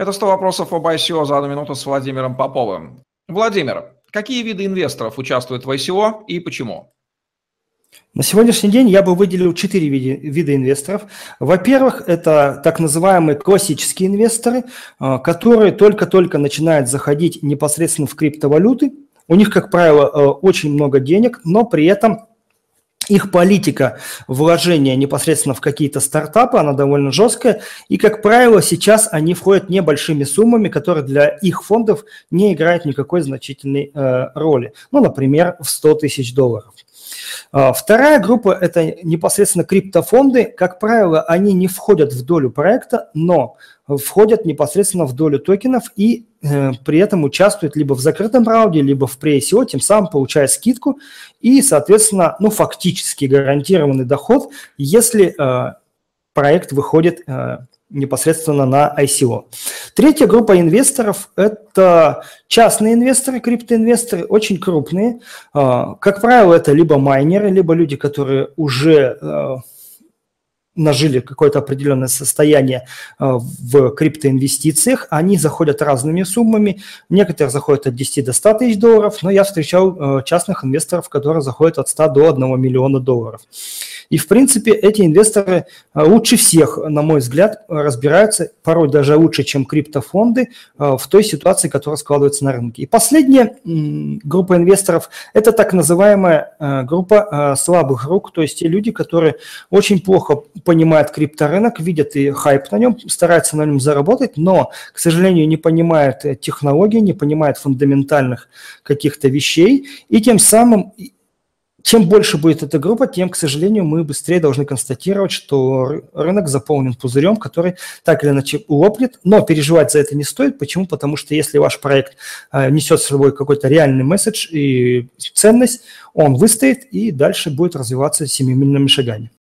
Это 100 вопросов об ICO за одну минуту с Владимиром Поповым. Владимир, какие виды инвесторов участвуют в ICO и почему? На сегодняшний день я бы выделил четыре вида, инвесторов. Во-первых, это так называемые классические инвесторы, а, которые только-только начинают заходить непосредственно в криптовалюты. У них, как правило, э, очень много денег, но при этом их политика вложения непосредственно в какие-то стартапы, она довольно жесткая. И, как правило, сейчас они входят небольшими суммами, которые для их фондов не играют никакой значительной э, роли. Ну, например, в 100 тысяч долларов. А, вторая группа – это непосредственно криптофонды. Как правило, они не входят в долю проекта, но входят непосредственно в долю токенов и при этом участвуют либо в закрытом раунде, либо в pre-ICO, тем самым получая скидку и, соответственно, ну, фактически гарантированный доход, если э, проект выходит э, непосредственно на ICO. Третья группа инвесторов – это частные инвесторы, криптоинвесторы, очень крупные. А, как правило, это либо майнеры, либо люди, которые уже э, нажили какое-то определенное состояние э, в криптоинвестициях, они заходят разными суммами. Некоторые заходят от 10 до 100 тысяч долларов, но я встречал э, частных инвесторов, которые заходят от 100 до 1 миллиона долларов. И, в принципе, эти инвесторы э, лучше всех, на мой взгляд, разбираются, порой даже лучше, чем криптофонды, в той ситуации, которая складывается на рынке. И последняя группа инвесторов – это так называемая группа слабых рук, то есть те люди, которые очень плохо понимает крипторынок, видят и хайп на нем, стараются на нем заработать, но, к сожалению, не понимают э, технологии, не понимают фундаментальных каких-то вещей, и тем самым чем больше будет эта группа, тем, к сожалению, мы быстрее должны констатировать, что рынок заполнен пузырем, который так или иначе лопнет, но переживать за это не стоит. Почему? Потому что если ваш проект э, несет с собой какой-то реальный месседж и ценность, он выстоит и дальше будет развиваться семимильными шагами.